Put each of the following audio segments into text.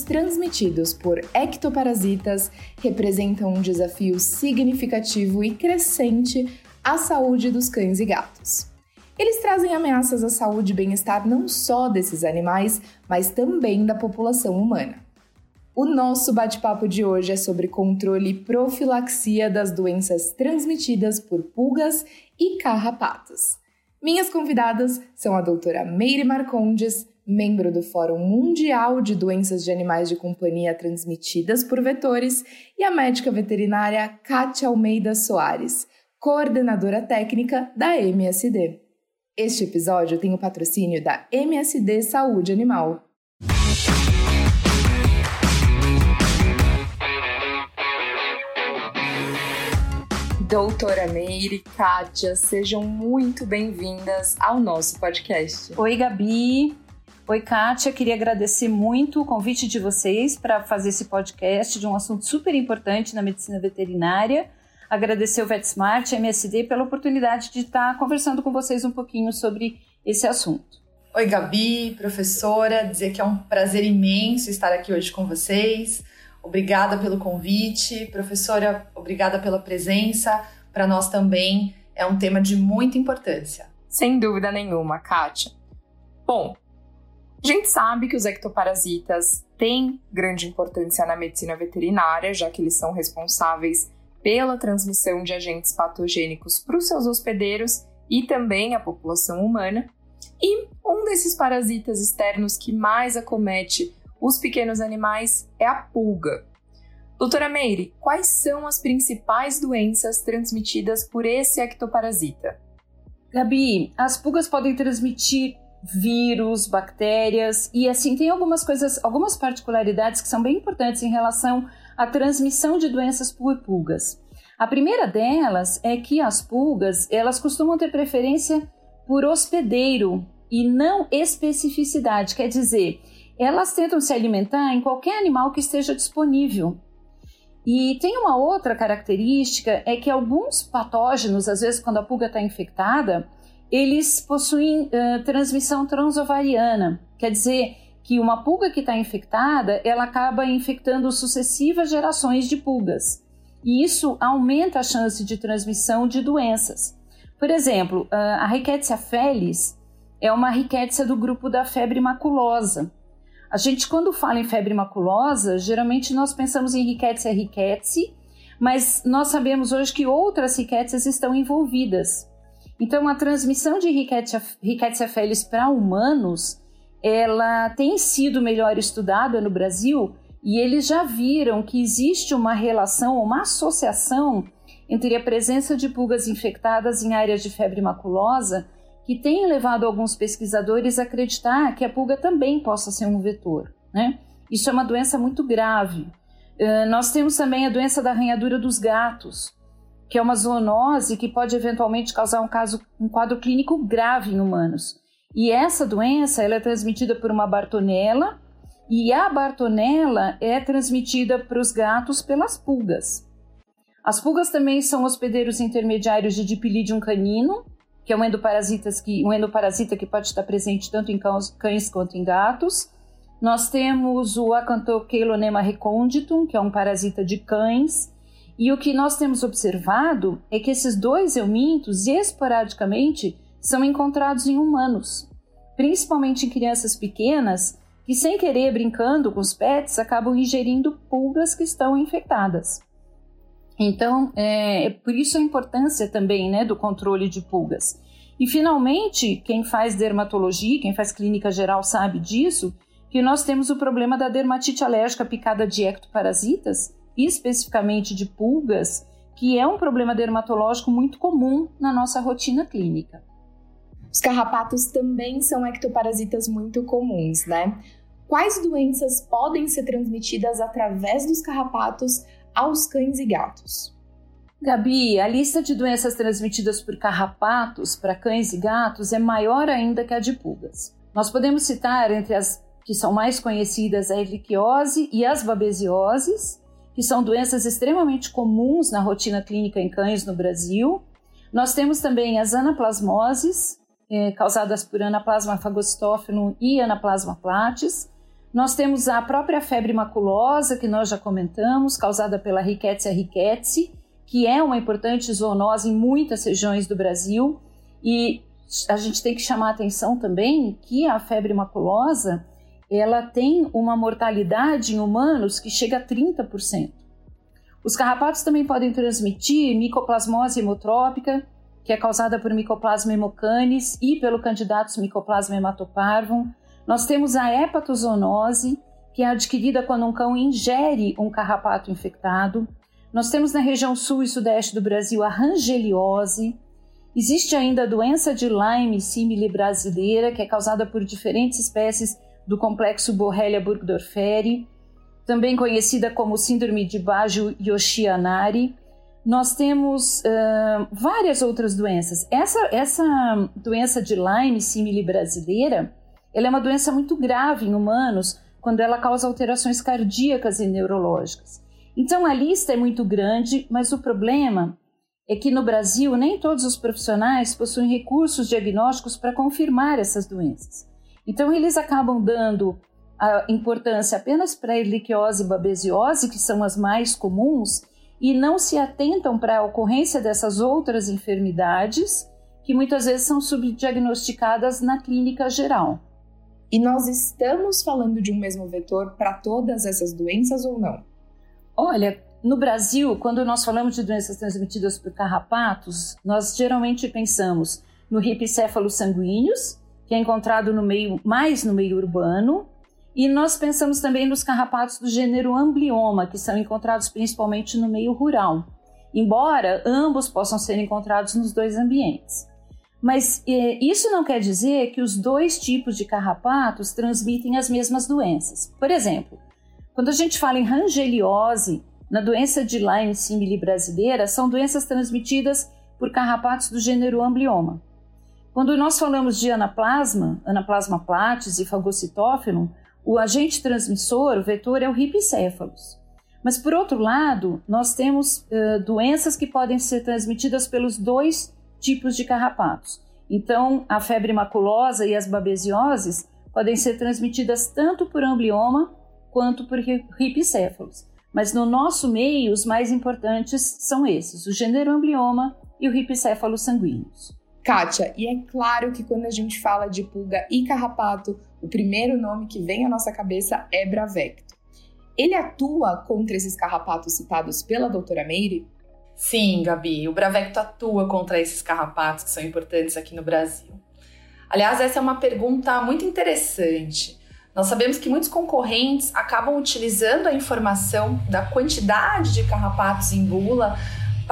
transmitidos por ectoparasitas representam um desafio significativo e crescente à saúde dos cães e gatos. Eles trazem ameaças à saúde e bem-estar não só desses animais, mas também da população humana. O nosso bate-papo de hoje é sobre controle e profilaxia das doenças transmitidas por pulgas e carrapatos. Minhas convidadas são a doutora Meire Marcondes, membro do Fórum Mundial de Doenças de Animais de Companhia Transmitidas por Vetores, e a médica veterinária Kátia Almeida Soares, coordenadora técnica da MSD. Este episódio tem o patrocínio da MSD Saúde Animal. Doutora Meire, Kátia, sejam muito bem-vindas ao nosso podcast. Oi, Gabi. Oi, Kátia. Queria agradecer muito o convite de vocês para fazer esse podcast de um assunto super importante na medicina veterinária. Agradecer o VetSmart, MSD, pela oportunidade de estar conversando com vocês um pouquinho sobre esse assunto. Oi, Gabi, professora. Dizer que é um prazer imenso estar aqui hoje com vocês. Obrigada pelo convite, professora, obrigada pela presença. Para nós também é um tema de muita importância. Sem dúvida nenhuma, Kátia. Bom, a gente sabe que os ectoparasitas têm grande importância na medicina veterinária, já que eles são responsáveis pela transmissão de agentes patogênicos para os seus hospedeiros e também a população humana. E um desses parasitas externos que mais acomete os pequenos animais é a pulga. Doutora Meire, quais são as principais doenças transmitidas por esse ectoparasita? Gabi, as pulgas podem transmitir vírus, bactérias e assim tem algumas coisas, algumas particularidades que são bem importantes em relação à transmissão de doenças por pulgas. A primeira delas é que as pulgas, elas costumam ter preferência por hospedeiro e não especificidade, quer dizer, elas tentam se alimentar em qualquer animal que esteja disponível. E tem uma outra característica, é que alguns patógenos, às vezes quando a pulga está infectada, eles possuem uh, transmissão transovariana, quer dizer que uma pulga que está infectada, ela acaba infectando sucessivas gerações de pulgas. E isso aumenta a chance de transmissão de doenças. Por exemplo, a Rickettsia felis é uma rickettsia do grupo da febre maculosa. A gente, quando fala em febre maculosa, geralmente nós pensamos em Rickettsia rickettsii, mas nós sabemos hoje que outras rickettsias estão envolvidas. Então, a transmissão de Rickettsia, felis para humanos, ela tem sido melhor estudada no Brasil e eles já viram que existe uma relação, uma associação entre a presença de pulgas infectadas em áreas de febre maculosa que tem levado alguns pesquisadores a acreditar que a pulga também possa ser um vetor. Né? Isso é uma doença muito grave. Uh, nós temos também a doença da arranhadura dos gatos, que é uma zoonose que pode eventualmente causar um, caso, um quadro clínico grave em humanos. E essa doença ela é transmitida por uma bartonela, e a bartonela é transmitida para os gatos pelas pulgas. As pulgas também são hospedeiros intermediários de Dipilidium canino, que é um endoparasita que, um endoparasita que pode estar presente tanto em cães quanto em gatos. Nós temos o Acanthocheilonema recônditum, que é um parasita de cães. E o que nós temos observado é que esses dois eumintos, esporadicamente, são encontrados em humanos, principalmente em crianças pequenas, que sem querer, brincando com os pets, acabam ingerindo pulgas que estão infectadas. Então, é, é, por isso a importância também né, do controle de pulgas. E, finalmente, quem faz dermatologia, quem faz clínica geral sabe disso, que nós temos o problema da dermatite alérgica picada de ectoparasitas, especificamente de pulgas, que é um problema dermatológico muito comum na nossa rotina clínica. Os carrapatos também são ectoparasitas muito comuns, né? Quais doenças podem ser transmitidas através dos carrapatos aos cães e gatos. Gabi, a lista de doenças transmitidas por carrapatos para cães e gatos é maior ainda que a de pulgas. Nós podemos citar entre as que são mais conhecidas a erliquiose e as babesioses, que são doenças extremamente comuns na rotina clínica em cães no Brasil. Nós temos também as anaplasmoses, eh, causadas por Anaplasma phagocytophilum e Anaplasma platis, Nós temos a própria febre maculosa, que nós já comentamos, causada pela Rickettsia rickettsii, que é uma importante zoonose em muitas regiões do Brasil. E a gente tem que chamar atenção também que a febre maculosa ela tem uma mortalidade em humanos que chega a 30%. Os carrapatos também podem transmitir micoplasmose hemotrópica, que é causada por Mycoplasma hemocanis e pelo Candidatus Mycoplasma hematoparvum. Nós temos a hepatozoonose, que é adquirida quando um cão ingere um carrapato infectado. Nós temos na região sul e sudeste do Brasil a rangeliose. Existe ainda a doença de Lyme simile brasileira, que é causada por diferentes espécies do complexo Borrelia burgdorferi também conhecida como Síndrome de Baggio-Yoshianari. Nós temos uh, várias outras doenças. Essa, essa doença de Lyme simile brasileira, ela é uma doença muito grave em humanos quando ela causa alterações cardíacas e neurológicas. Então a lista é muito grande, mas o problema é que no Brasil nem todos os profissionais possuem recursos diagnósticos para confirmar essas doenças. Então eles acabam dando a importância apenas para a erliquiose e babesiose, que são as mais comuns, e não se atentam para a ocorrência dessas outras enfermidades, que muitas vezes são subdiagnosticadas na clínica geral. E nós estamos falando de um mesmo vetor para todas essas doenças ou não? Olha, no Brasil, quando nós falamos de doenças transmitidas por carrapatos, nós geralmente pensamos no ripicéfalo sanguíneos, que é encontrado no meio mais no meio urbano, e nós pensamos também nos carrapatos do gênero Amblioma, que são encontrados principalmente no meio rural, embora ambos possam ser encontrados nos dois ambientes. Mas eh, isso não quer dizer que os dois tipos de carrapatos transmitem as mesmas doenças. Por exemplo, quando a gente fala em rangeliose, na doença de Lyme simile brasileira, são doenças transmitidas por carrapatos do gênero Amblioma. Quando nós falamos de anaplasma, anaplasma platis e fagocitófilo, o agente transmissor, o vetor, é o ripicéfalos. Mas, por outro lado, nós temos uh, doenças que podem ser transmitidas pelos dois tipos de carrapatos. Então, a febre maculosa e as babesioses podem ser transmitidas tanto por amblioma quanto por ripicéfalos. Mas no nosso meio, os mais importantes são esses, o gênero amblioma e o ripicéfalo sanguíneos. Kátia, e é claro que quando a gente fala de pulga e carrapato, o primeiro nome que vem à nossa cabeça é Bravecto. Ele atua contra esses carrapatos citados pela doutora Meire? Sim, Gabi, o Bravecto atua contra esses carrapatos que são importantes aqui no Brasil. Aliás, essa é uma pergunta muito interessante. Nós sabemos que muitos concorrentes acabam utilizando a informação da quantidade de carrapatos em bula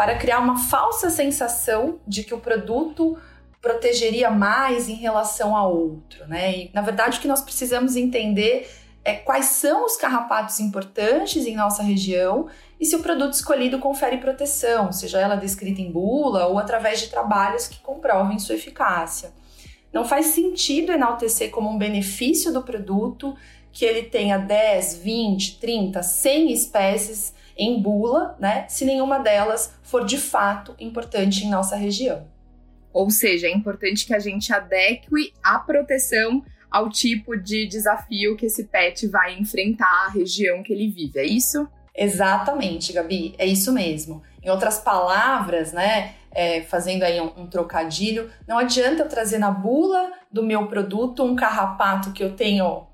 para criar uma falsa sensação de que o produto protegeria mais em relação a outro, né? E, na verdade, o que nós precisamos entender é quais são os carrapatos importantes em nossa região e se o produto escolhido confere proteção, seja ela descrita em bula ou através de trabalhos que comprovem sua eficácia. Não faz sentido enaltecer como um benefício do produto que ele tenha 10, 20, 30, 100 espécies em bula, né, se nenhuma delas for de fato importante em nossa região. Ou seja, é importante que a gente adeque a proteção ao tipo de desafio que esse pet vai enfrentar, a região que ele vive, é isso? Exatamente, Gabi, é isso mesmo. Em outras palavras, né, é, fazendo aí um, um, trocadilho, não adianta eu trazer na bula do meu produto um carrapato que eu tenho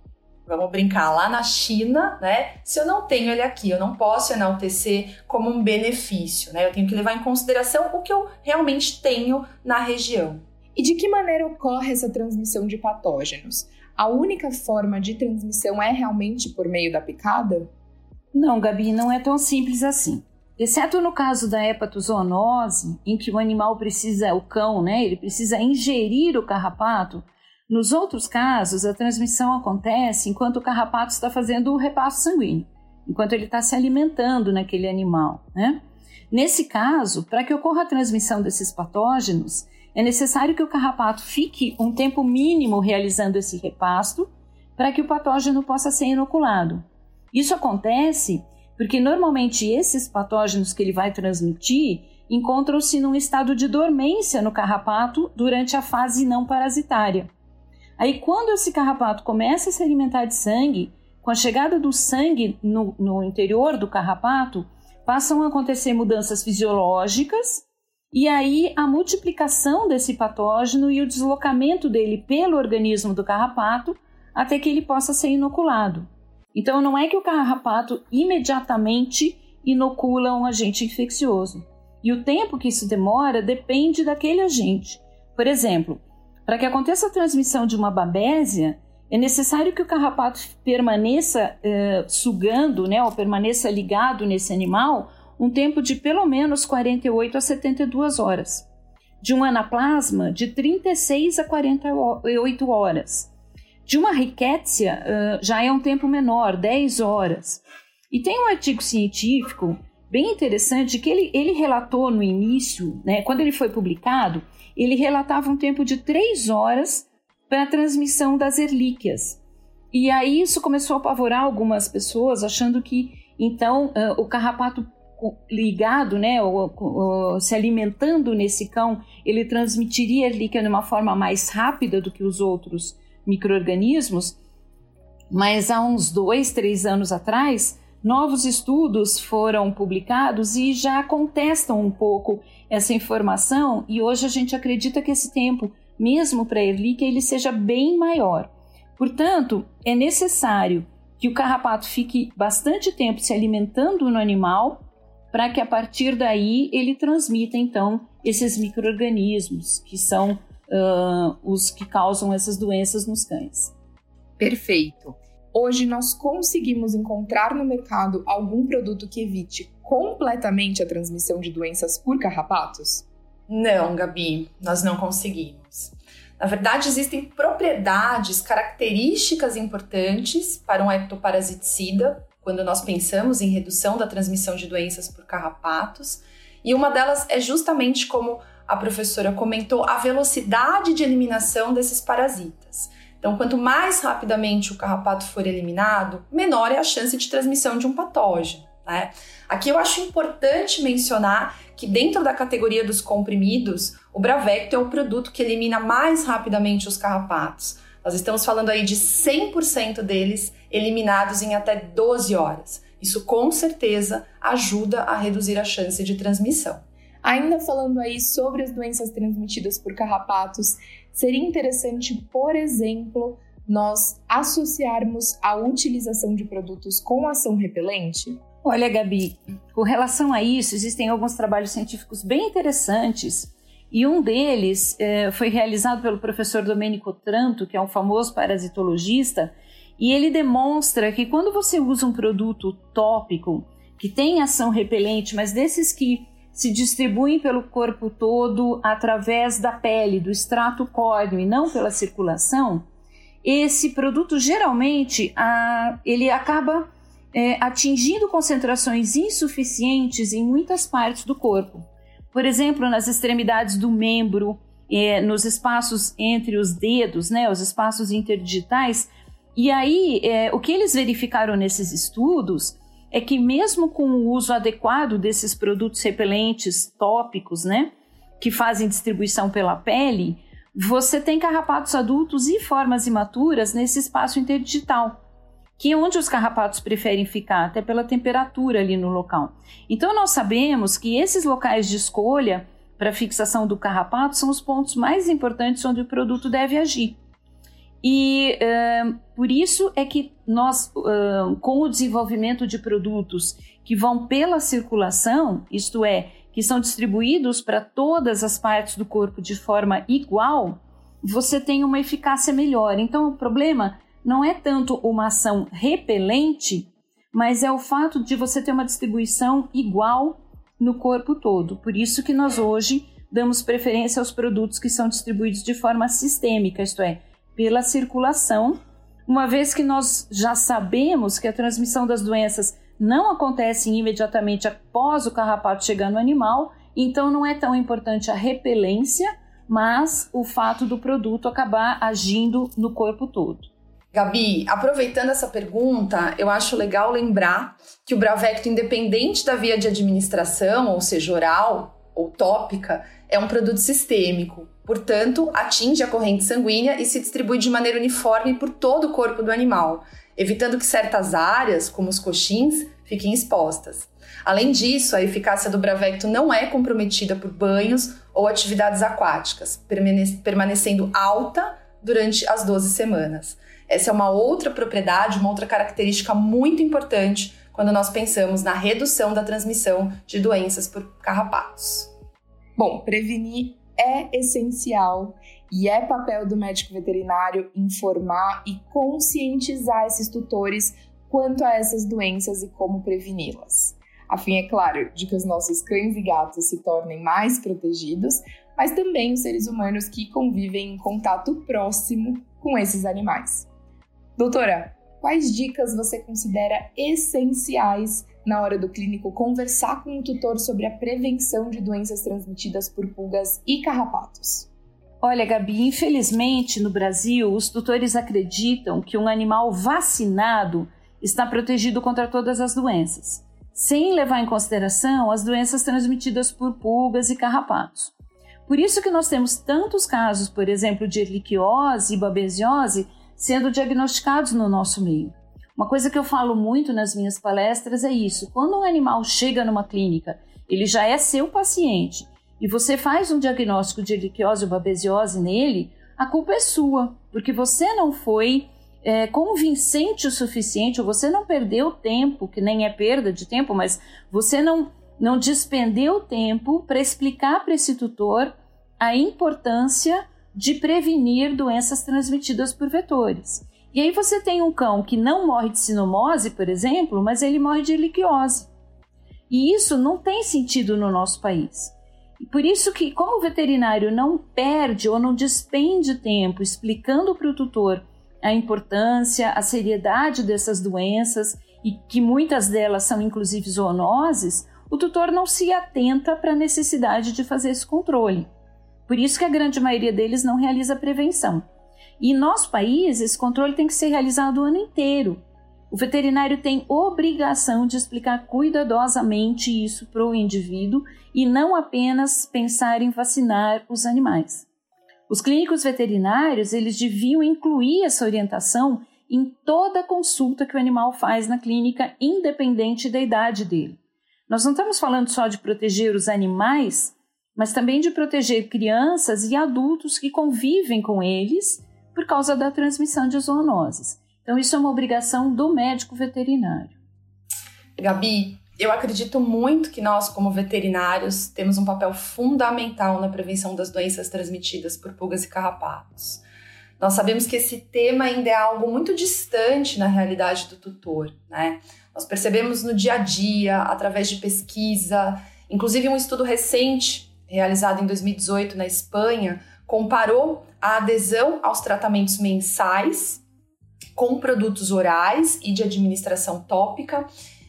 vamos brincar, lá na China, né? Se eu não tenho ele aqui, eu não posso enaltecer como um benefício, né? Eu tenho que levar em consideração o que eu realmente tenho na região. E de que maneira ocorre essa transmissão de patógenos? A única forma de transmissão é realmente por meio da picada? Não, Gabi, não é tão simples assim. Exceto no caso da hepatozoonose, em que o animal precisa, o cão, né, ele precisa ingerir o carrapato, nos outros casos, a transmissão acontece enquanto o carrapato está fazendo o repasso sanguíneo, enquanto ele está se alimentando naquele animal. Né? Nesse caso, para que ocorra a transmissão desses patógenos, é necessário que o carrapato fique um tempo mínimo realizando esse repasto para que o patógeno possa ser inoculado. Isso acontece porque normalmente esses patógenos que ele vai transmitir encontram-se num estado de dormência no carrapato durante a fase não parasitária. Aí, quando esse carrapato começa a se alimentar de sangue, com a chegada do sangue no, no interior do carrapato, passam a acontecer mudanças fisiológicas e aí a multiplicação desse patógeno e o deslocamento dele pelo organismo do carrapato até que ele possa ser inoculado. Então não é que o carrapato imediatamente inocula um agente infeccioso. E o tempo que isso demora depende daquele agente. Por exemplo, para que aconteça a transmissão de uma babésia, é necessário que o carrapato permaneça eh, sugando, né, ou permaneça ligado nesse animal um tempo de pelo menos 48 a 72 horas. De um anaplasma, de 36 a 48 horas. De uma rickettsia, uh, já é um tempo menor, 10 horas. E tem um artigo científico bem interessante que ele, ele relatou no início, né, quando ele foi publicado, ele relatava um tempo de 3 horas para a transmissão das erlíquias. E aí isso começou a apavorar algumas pessoas, achando que então o carrapato ligado, né, ou, ou, se alimentando nesse cão, ele transmitiria a erlíquia de uma forma mais rápida do que os outros micro-organismos. Mas há uns dois, três anos atrás, novos estudos foram publicados e já contestam um pouco essa informação e hoje a gente acredita que esse tempo, mesmo para a erlíquia, ele seja bem maior. Portanto, é necessário que o carrapato fique bastante tempo se alimentando no animal para que a partir daí ele transmita então esses micro-organismos que são uh, os que causam essas doenças nos cães. Perfeito. Hoje nós conseguimos encontrar no mercado algum produto que evite completamente a transmissão de doenças por carrapatos? Não, Gabi, nós não conseguimos. Na verdade, existem propriedades, características importantes para um ectoparasiticida, quando nós pensamos em redução da transmissão de doenças por carrapatos, e uma delas é justamente como a professora comentou, a velocidade de eliminação desses parasitas. Então, quanto mais rapidamente o carrapato for eliminado, menor é a chance de transmissão de um patógeno. Né? Aqui eu acho importante mencionar que dentro da categoria dos comprimidos, o Bravecto é o produto que elimina mais rapidamente os carrapatos. Nós estamos falando aí de 100% deles eliminados em até 12 horas. Isso com certeza ajuda a reduzir a chance de transmissão. Ainda falando aí sobre as doenças transmitidas por carrapatos, seria interessante, por exemplo, nós associarmos a utilização de produtos com ação repelente? Olha, Gabi, com relação a isso, existem alguns trabalhos científicos bem interessantes. E um deles é, foi realizado pelo professor Domenico Tranto, que é um famoso parasitologista, e ele demonstra que quando você usa um produto tópico que tem ação repelente, mas desses que se distribuem pelo corpo todo através da pele, do extrato córneo e não pela circulação, esse produto geralmente a, ele acaba é, atingindo concentrações insuficientes em muitas partes do corpo por exemplo, nas extremidades do membro, é, nos espaços entre os dedos, né, os espaços interdigitais. E aí, é, o que eles verificaram nesses estudos é que, mesmo com o uso adequado desses produtos repelentes tópicos, né, que fazem distribuição pela pele, você tem carrapatos adultos e formas imaturas nesse espaço interdigital que é onde os carrapatos preferem ficar, até pela temperatura ali no local. Então nós sabemos que esses locais de escolha para fixação do carrapato são os pontos mais importantes onde o produto deve agir. E uh, por isso é que nós, uh, com o desenvolvimento de produtos que vão pela circulação, isto é, que são distribuídos para todas as partes do corpo de forma igual, você tem uma eficácia melhor. Então, o problema não é tanto uma ação repelente, mas é o fato de você ter uma distribuição igual no corpo todo. Por isso que nós hoje damos preferência aos produtos que são distribuídos de forma sistêmica, isto é, pela circulação, uma vez que nós já sabemos que a transmissão das doenças não acontece imediatamente após o carrapato chegar no animal, então não é tão importante a repelência, mas o fato do produto acabar agindo no corpo todo. Gabi, aproveitando essa pergunta, eu acho legal lembrar que o Bravecto, independente da via de administração, ou seja, oral ou tópica, é um produto sistêmico. Portanto, atinge a corrente sanguínea e se distribui de maneira uniforme por todo o corpo do animal. evitando que certas áreas, como os coxins, fiquem expostas. Além disso, a eficácia do Bravecto não é comprometida por banhos ou atividades aquáticas, permanecendo alta durante as 12 semanas. Essa é uma outra propriedade, uma outra característica muito importante quando nós pensamos na redução da transmissão de doenças por carrapatos. Bom, prevenir é essencial e é papel do médico veterinário informar e conscientizar esses tutores quanto a essas doenças e como preveni-las. A fim, é claro, de que os nossos cães e gatos se tornem mais protegidos, mas também os seres humanos que convivem em contato próximo com esses animais. Doutora, quais dicas você considera essenciais na hora do clínico conversar com o tutor sobre a prevenção de doenças transmitidas por pulgas e carrapatos? Olha, Gabi, infelizmente no Brasil, os tutores acreditam que um animal vacinado está protegido contra todas as doenças, sem levar em consideração as doenças transmitidas por pulgas e carrapatos. Por isso que nós temos tantos casos, por exemplo, de erliquiose e babesiose sendo diagnosticados no nosso meio. Uma coisa que eu falo muito nas minhas palestras é isso: quando um animal chega numa clínica, ele já é seu paciente e você faz um diagnóstico de erliquiose ou babesiose nele, a culpa é sua, porque você não foi é, convincente o suficiente, ou você não perdeu tempo, que nem é perda de tempo, mas você não, não despendeu tempo para explicar para esse tutor a importância de prevenir doenças transmitidas por vetores. E aí você tem um cão que não morre de sinomose, por exemplo, mas ele morre de heliquiose. E isso não tem sentido no nosso país. Por isso que, como o veterinário não perde ou não despende tempo explicando para o tutor a importância, a seriedade dessas doenças e que muitas delas são inclusive zoonoses, o tutor não se atenta para a necessidade de fazer esse controle. Por isso que a grande maioria deles não realiza prevenção. E em nosso país, esse controle tem que ser realizado o ano inteiro. O veterinário tem obrigação de explicar cuidadosamente isso para o indivíduo e não apenas pensar em vacinar os animais. Os clínicos veterinários eles deviam incluir essa orientação em toda consulta que o animal faz na clínica, independente da idade dele. Nós não estamos falando só de proteger os animais, mas também de proteger crianças e adultos que convivem com eles por causa da transmissão de zoonoses. Então, isso é uma obrigação do médico veterinário. Gabi, eu acredito muito que nós, como veterinários, temos um papel fundamental na prevenção das doenças transmitidas por pulgas e carrapatos. Nós sabemos que esse tema ainda é algo muito distante na realidade do tutor, né? Nós percebemos no dia a dia, através de pesquisa, inclusive um estudo recente realizado em 2018 na Espanha, comparou a adesão aos tratamentos mensais com produtos orais e de administração tópica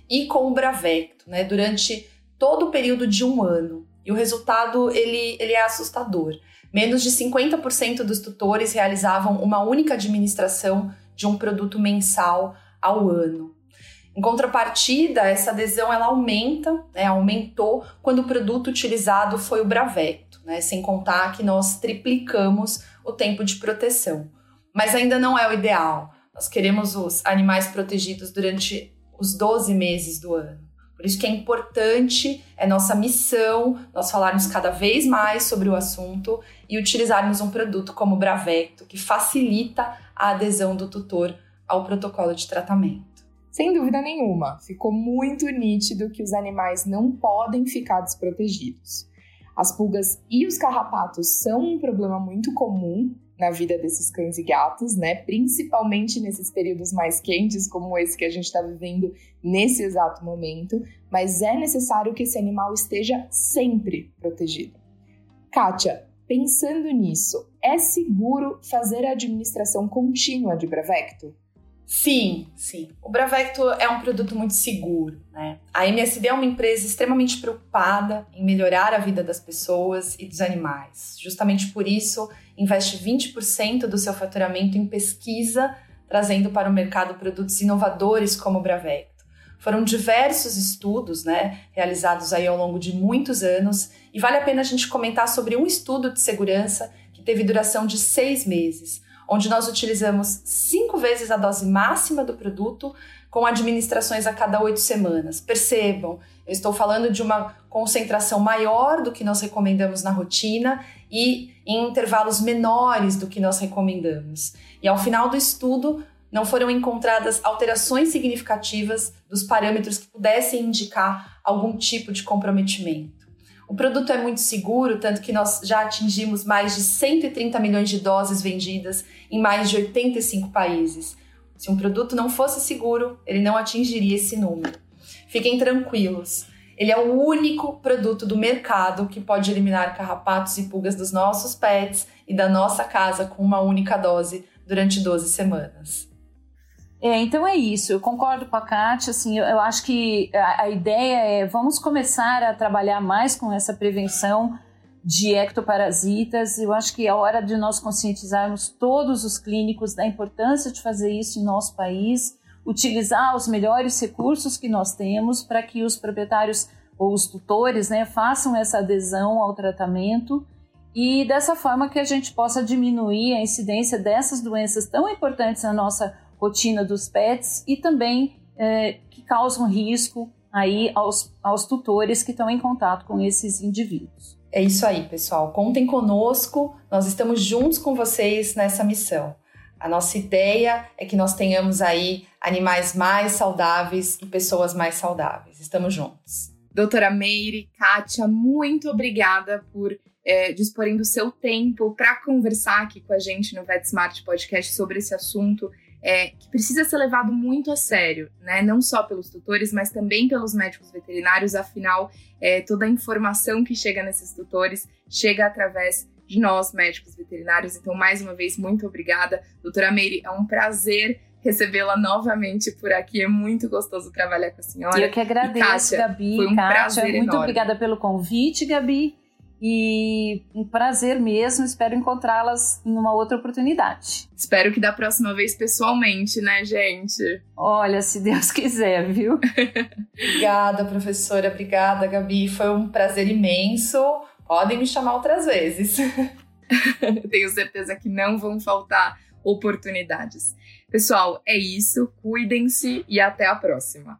e com o Bravecto, né, durante todo o período de um ano. E o resultado ele, ele é assustador. Menos de 50% dos tutores realizavam uma única administração de um produto mensal ao ano. Em contrapartida, essa adesão ela aumenta, né, aumentou quando o produto utilizado foi o Bravecto, né, sem contar que nós triplicamos o tempo de proteção. Mas ainda não é o ideal. Nós queremos os animais protegidos durante os 12 meses do ano. Por isso que é importante, é nossa missão, nós falarmos cada vez mais sobre o assunto e utilizarmos um produto como o Bravecto, que facilita a adesão do tutor ao protocolo de tratamento. Sem dúvida nenhuma, ficou muito nítido que os animais não podem ficar desprotegidos. As pulgas e os carrapatos são um problema muito comum na vida desses cães e gatos, né? Principalmente nesses períodos mais quentes, como esse que a gente está vivendo nesse exato momento, mas é necessário que esse animal esteja sempre protegido. Kátia, pensando nisso, é seguro fazer a administração contínua de Bravecto? Sim, sim. O Bravecto é um produto muito seguro. Né? A MSD é uma empresa extremamente preocupada em melhorar a vida das pessoas e dos animais. Justamente por isso, investe 20% do seu faturamento em pesquisa, trazendo para o mercado produtos inovadores como o Bravecto. Foram diversos estudos né, realizados aí ao longo de muitos anos e vale a pena a gente comentar sobre um estudo de segurança que teve duração de seis meses onde nós utilizamos cinco vezes a dose máxima do produto com administrações a cada oito semanas. Percebam, eu estou falando de uma concentração maior do que nós recomendamos na rotina e em intervalos menores do que nós recomendamos. E ao final do estudo, não foram encontradas alterações significativas dos parâmetros que pudessem indicar algum tipo de comprometimento. O produto é muito seguro, tanto que nós já atingimos mais de 130 milhões de doses vendidas em mais de 85 países. Se um produto não fosse seguro, ele não atingiria esse número. Fiquem tranquilos. Ele é o único produto do mercado que pode eliminar carrapatos e pulgas dos nossos pets e da nossa casa com uma única dose durante 12 semanas. É, então é isso, eu concordo com a Kátia, assim, eu, eu acho que a, a, ideia é vamos começar a trabalhar mais com essa prevenção de ectoparasitas, eu acho que é hora de nós conscientizarmos todos os clínicos da importância de fazer isso em nosso país, utilizar os melhores recursos que nós temos para que os proprietários ou os tutores né, façam essa adesão ao tratamento e dessa forma que a gente possa diminuir a incidência dessas doenças tão importantes na nossa rotina dos pets e também é, que causam risco aí aos, aos tutores que estão em contato com esses indivíduos. É isso aí, pessoal. Contem conosco, nós estamos juntos com vocês nessa missão. A nossa ideia é que nós tenhamos aí animais mais saudáveis e pessoas mais saudáveis. Estamos juntos. Doutora Meire, Kátia, muito obrigada por é, disporem do seu tempo para conversar aqui com a gente no VetSmart Podcast sobre esse assunto é, que precisa ser levado muito a sério, né? Não só pelos tutores, mas também pelos médicos veterinários. Afinal, é, toda a informação que chega nesses tutores chega através de nós, médicos veterinários. Então, mais uma vez, muito obrigada. Doutora Meire, é um prazer recebê-la novamente por aqui. É muito gostoso trabalhar com a senhora. Eu que agradeço, Kátia, Gabi. Foi um Kátia, prazer muito enorme. obrigada pelo convite, Gabi. E um prazer mesmo, espero encontrá-las em uma outra oportunidade. Espero que da próxima vez pessoalmente, né, gente? Olha, se Deus quiser, viu? obrigada, professora, obrigada, Gabi. Foi um prazer imenso. Podem me chamar outras vezes. Tenho certeza que não vão faltar oportunidades. Pessoal, é isso. Cuidem-se e até a próxima.